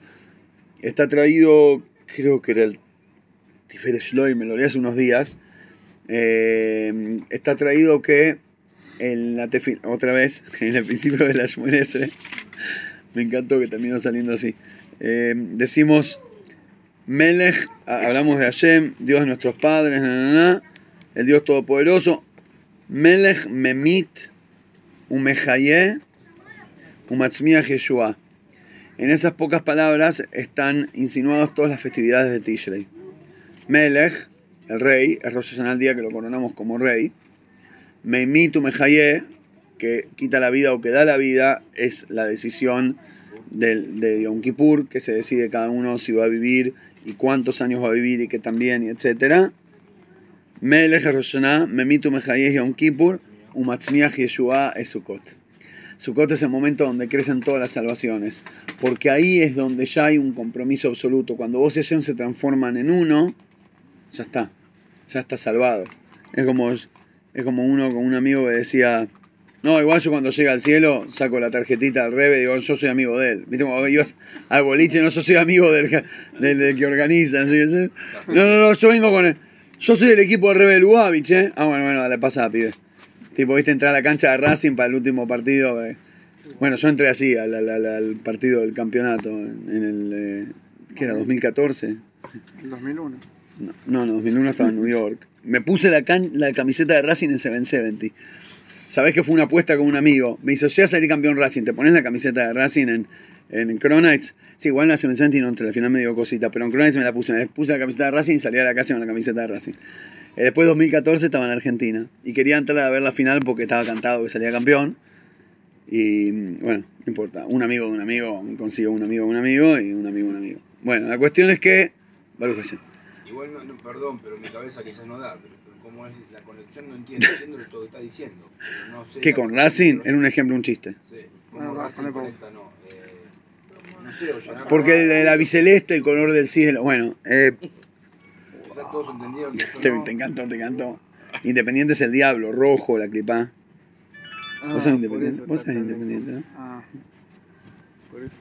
Está traído, creo que era el Tiferet Shloim, me lo leí hace unos días. Eh, está traído que en la otra vez, en el principio de la Shmonesre, me encantó que terminó saliendo así. Eh, decimos, Melech, hablamos de Hashem, Dios de nuestros padres, el Dios Todopoderoso. Melech Memit Umehaye, Umatzmiach Yeshua. En esas pocas palabras están insinuadas todas las festividades de Tishrei. Melech, el rey, es Rosh Hashanah el día que lo coronamos como rey. Meimitu Mehaye, que quita la vida o que da la vida, es la decisión del, de Yom Kippur, que se decide cada uno si va a vivir y cuántos años va a vivir y que también, etc. Melech Rosh Hashanah, Memitu Mehaye Yom Kippur, Umatzmiach Yeshua es Sukkot. Sukkot es el momento donde crecen todas las salvaciones, porque ahí es donde ya hay un compromiso absoluto. Cuando vos y Hashem se transforman en uno, ya está, ya está salvado. Es como, es como uno con un amigo que decía, no, igual yo cuando llega al cielo saco la tarjetita al rebe y digo, yo soy amigo de él. ¿Viste? Como ibas al boliche, no, yo soy amigo del, del, del que organiza. ¿sí? No, no, no, yo vengo con él. Yo soy del equipo de Rebe Lubavitch, ¿eh? Ah, bueno, bueno, dale, pasa, pibe. Tipo, viste, entrar a la cancha de Racing para el último partido. eh. Bueno, yo entré así al, al- al- al partido del campeonato en el... eh, ¿Qué era? ¿2014? El 2001. No, no, no, 2001 estaba en New York. Me puse la, can- la camiseta de Racing en 770. Sabés que fue una apuesta con un amigo. Me hizo, ya salir campeón Racing, ¿te pones la camiseta de Racing en, en Cronites? Sí, igual en la 770 no, entre al final me dio cosita, pero en Cronites me la puse. Me puse la camiseta de Racing y salí a la calle con la camiseta de Racing. Eh, después 2014 estaba en Argentina y quería entrar a ver la final porque estaba cantado que salía campeón. Y bueno, no importa. Un amigo de un amigo consiguió un amigo de un amigo y un amigo de un amigo. Bueno, la cuestión es que. Igual, no, no, perdón, pero mi cabeza quizás no da, pero, como es la conexión no entiendo, entiendo lo que está diciendo. Pero no sé la- con Racing era un ejemplo, un chiste. Sí, Bueno, va, Racing conecta, no. Eh, no sé, Ollana- Porque el, el abiceleste, el color del cielo. Bueno, eh, Quizás todos entendieron que te, no. te encantó, te encantó. Independiente es el diablo, rojo, la clipa. Ah, Vos sos independiente, vos sos independiente, ¿no? Ah, por eso.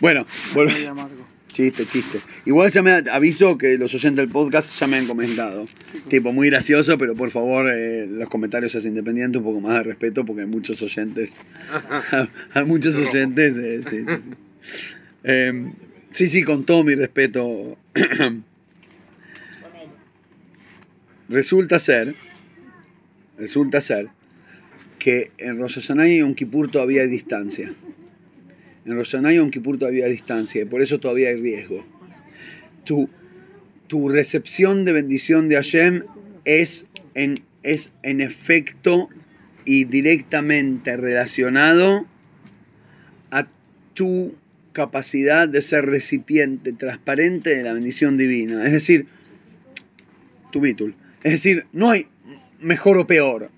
Bueno, vol- Muy amargo. Chiste, chiste. Igual ya me aviso que los oyentes del podcast ya me han comentado. Tipo, muy gracioso, pero por favor, eh, los comentarios es independiente, un poco más de respeto, porque hay muchos oyentes. hay muchos oyentes, eh, sí, sí, sí. Eh, sí, sí, con todo mi respeto. resulta ser, resulta ser que en Rosh Hashanah y Yom Kippur todavía hay distancia. En Rosh Hashanah y Yom todavía hay distancia y por eso todavía hay riesgo. Tu, tu recepción de bendición de Hashem es en, es en efecto y directamente relacionado a tu capacidad de ser recipiente transparente de la bendición divina. Es decir, tu bitul. Es decir, no hay mejor o peor.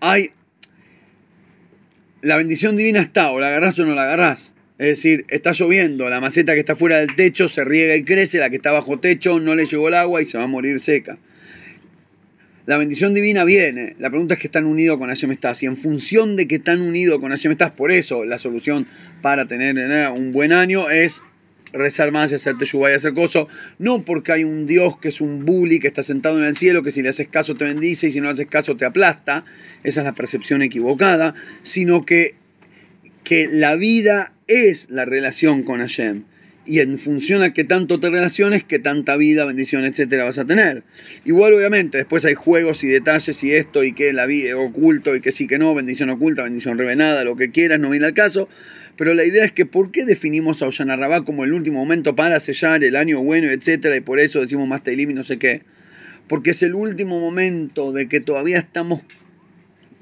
Hay. La bendición divina está, o la agarrás o no la agarrás. Es decir, está lloviendo, la maceta que está fuera del techo se riega y crece, la que está bajo techo no le llegó el agua y se va a morir seca. La bendición divina viene. La pregunta es que están unidos con Hashem Estás. Y en función de que están unidos con Hashem Estás, por eso la solución para tener eh, un buen año es rezar más y hacerte yuba y hacer cosas. No porque hay un Dios que es un bully que está sentado en el cielo, que si le haces caso te bendice y si no le haces caso te aplasta. Esa es la percepción equivocada. Sino que, que la vida es la relación con Hashem. Y en función a qué tanto te relaciones, qué tanta vida, bendición, etcétera vas a tener. Igual, obviamente, después hay juegos y detalles y esto y que la vida oculto y que sí que no, bendición oculta, bendición revenada, lo que quieras, no viene al caso. Pero la idea es que ¿por qué definimos a Ollana como el último momento para sellar el año bueno, etcétera? Y por eso decimos más y no sé qué. Porque es el último momento de que todavía estamos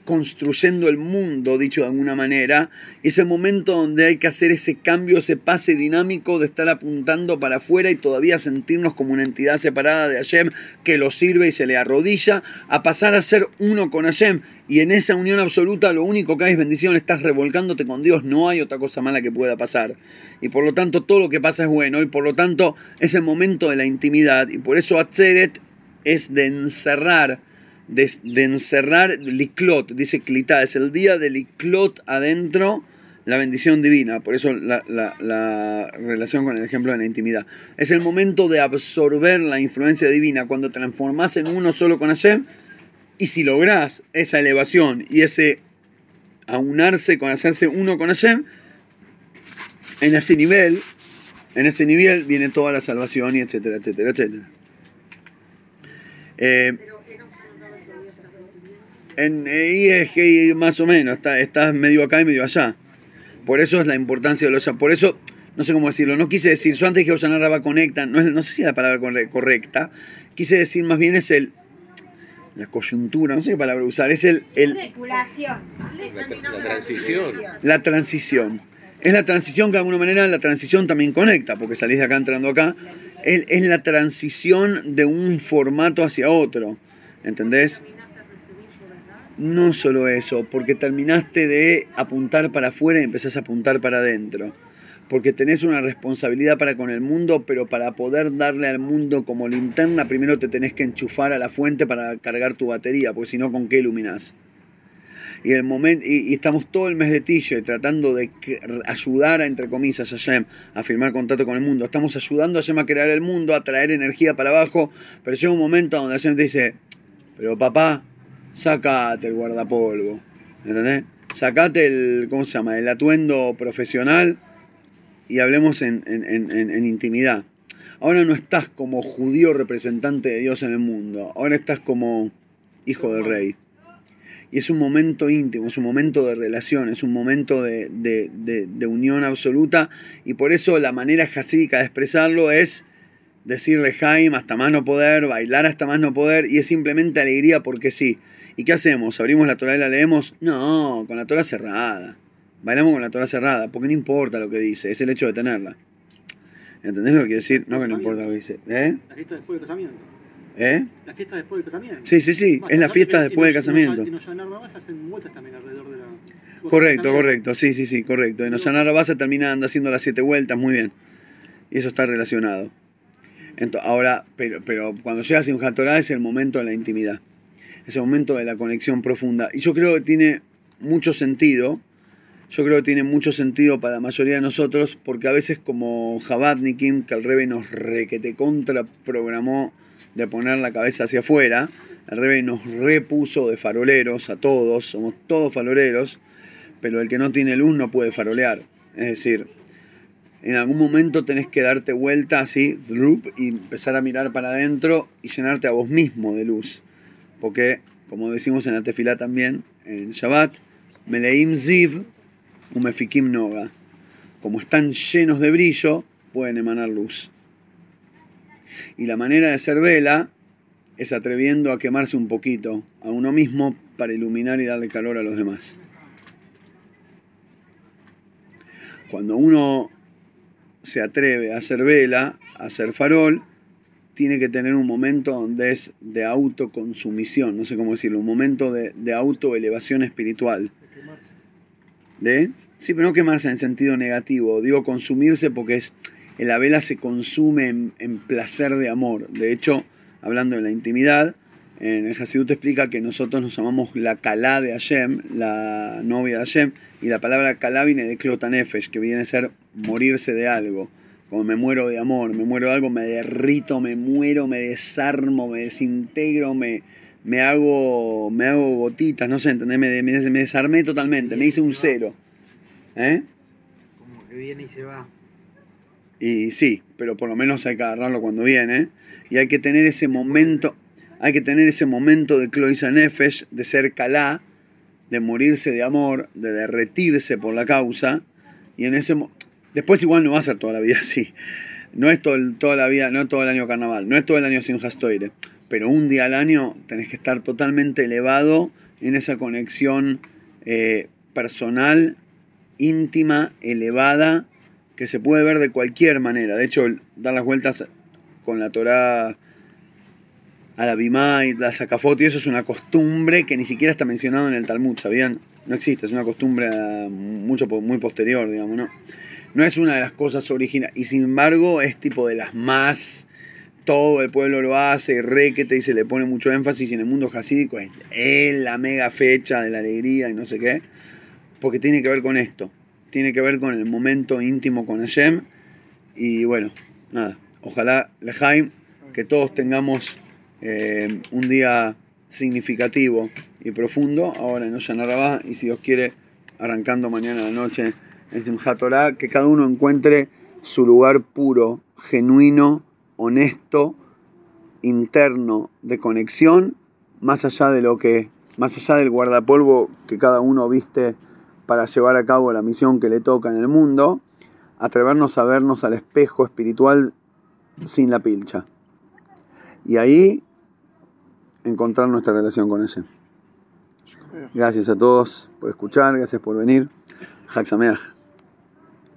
construyendo el mundo, dicho de alguna manera, es el momento donde hay que hacer ese cambio, ese pase dinámico de estar apuntando para afuera y todavía sentirnos como una entidad separada de Hashem que lo sirve y se le arrodilla, a pasar a ser uno con Hashem. Y en esa unión absoluta lo único que hay es bendición, estás revolcándote con Dios, no hay otra cosa mala que pueda pasar. Y por lo tanto todo lo que pasa es bueno, y por lo tanto es el momento de la intimidad, y por eso Atzeret es de encerrar de, encerrar Liklot, dice Klitá, es el día de Liklot adentro, la bendición divina, por eso la, la- la relación con el ejemplo de la intimidad. Es el momento de absorber la influencia divina, cuando transformás en uno solo con Hashem, y si lográs esa elevación y ese aunarse con hacerse uno con Hashem, en ese nivel, en ese nivel viene toda la salvación y etcétera, etcétera, etcétera. Eh, En, eh, y es que más o menos, está, estás medio acá y medio allá. Por eso es la importancia de los... Por eso, no sé cómo decirlo, no quise decir, yo antes dije Oshana Rabá conecta, no, es- no sé si es la palabra corre- correcta, quise decir más bien es el... La coyuntura, no sé qué palabra usar, es el, el, Especulación. La, la transición. la transición. Es la transición que de alguna manera la transición también conecta, porque salís de acá entrando acá. Es, es la transición de un formato hacia otro. ¿Entendés? No solo eso, porque terminaste de apuntar para afuera y empezás a apuntar para adentro. Porque tenés una responsabilidad para con el mundo, pero para poder darle al mundo como linterna, primero te tenés que enchufar a la fuente para cargar tu batería, porque si no, ¿con qué iluminás? Y, el momento, y, estamos todo el mes de Tille tratando de ayudar a, entre comillas, a Shem a firmar contacto con el mundo. Estamos ayudando a Shem a crear el mundo, a traer energía para abajo, pero llega un momento donde Shem te dice, pero papá, sacate el guardapolvo, ¿entendés? Sacate el, ¿cómo se llama? El atuendo profesional y hablemos en, en- en- en- intimidad. Ahora no estás como judío representante de Dios en el mundo, ahora estás como hijo del rey. Y es un momento íntimo, es un momento de relación, es un momento de, de- de- de unión absoluta. Y por eso la manera jasídica de expresarlo es decirle Jaime hasta más no poder, bailar hasta más no poder, y es simplemente alegría porque sí. ¿Y qué hacemos? ¿Abrimos la Torah y la leemos? No, con la Torah cerrada. Bailamos con la Torah cerrada, porque no importa lo que dice, es el hecho de tenerla. ¿Entendés lo que quiero decir? No que no importa lo que dice. ¿Eh? La fiesta después del casamiento. ¿Eh? La fiesta después del casamiento. Sí, sí, sí, Más, es la fiesta Y- y después del los- casamiento. Y los Yanarrabás hacen vueltas también alrededor de la. Correcto, correcto, sí, sí, sí, correcto. En Osanara vas a terminar haciendo las siete vueltas, muy bien. Y eso está relacionado. Ento- ahora, pero, pero cuando llegas a Simchat Torah es el momento de la intimidad. Es el momento de la conexión profunda. Y yo creo que tiene mucho sentido. Yo creo que tiene mucho sentido para la mayoría de nosotros, porque a veces como Jabatnikim, que el Rebe nos requete contra programó de poner la cabeza hacia afuera, el Rebe nos repuso de faroleros a todos, somos todos faroleros, pero el que no tiene luz no puede farolear. Es decir, en algún momento tenés que darte vuelta así, y empezar a mirar para adentro y llenarte a vos mismo de luz. Porque, como decimos en la tefilá también, en Shabbat, Meleim Ziv, Umefikim Noga. Como están llenos de brillo, pueden emanar luz. Y la manera de ser vela es atreviendo a quemarse un poquito a uno mismo para iluminar y darle calor a los demás. Cuando uno se atreve a hacer vela, a hacer farol, tiene que tener un momento donde es de autoconsumición, no sé cómo decirlo, un momento de, de autoelevación espiritual. ¿De? Sí, pero no quemarse en sentido negativo, digo consumirse porque es, la vela se consume en, en placer de amor. De hecho, hablando de la intimidad, en el Hasidut explica que nosotros nos llamamos la Kalá de Hashem, la novia de Hashem, y la palabra Kalá viene de Klotanefesh, que viene a ser morirse de algo. Como me muero de amor, me muero de algo, me derrito, me muero, me desarmo, me desintegro, me, me, hago, me hago gotitas, no sé, ¿entendés? Me, me, me desarmé totalmente, me hice un cero. ¿Eh? Como que viene y se va. Y sí, pero por lo menos hay que agarrarlo cuando viene. Y hay que tener ese momento, hay que tener ese momento de Cloisa Nefesh, de ser calá, de morirse de amor, de derretirse por la causa. Y en ese después igual no va a ser toda la vida así. No es todo toda la vida, no es todo el año carnaval, no es todo el año sin Hastoire. Pero un día al año tenés que estar totalmente elevado en esa conexión eh, personal, íntima, elevada, que se puede ver de cualquier manera. De hecho, dar las vueltas con la Torah a la Bimá y la Sacafot, y eso es una costumbre que ni siquiera está mencionado en el Talmud, ¿sabían? No existe, es una costumbre ah, mucho, muy posterior, digamos, ¿no? No es una de las cosas originales, y sin embargo es tipo de las más... Todo el pueblo lo hace, requete y se le pone mucho énfasis y en el mundo jasídico es, la mega fecha de la alegría y no sé qué, porque tiene que ver con esto, tiene que ver con el momento íntimo con Hashem, y bueno, nada, ojalá, Lejaim, que todos tengamos eh, un día significativo y profundo ahora en Oshana Rabbah y si Dios quiere arrancando mañana a la noche en Simchat Torah que cada uno encuentre su lugar puro, genuino, honesto, interno de conexión más allá de lo que más allá del guardapolvo que cada uno viste para llevar a cabo la misión que le toca en el mundo, atrevernos a vernos al espejo espiritual sin la pilcha. Y ahí encontrar nuestra relación con ese. Gracias a todos por escuchar, gracias por venir. Hak Sameach.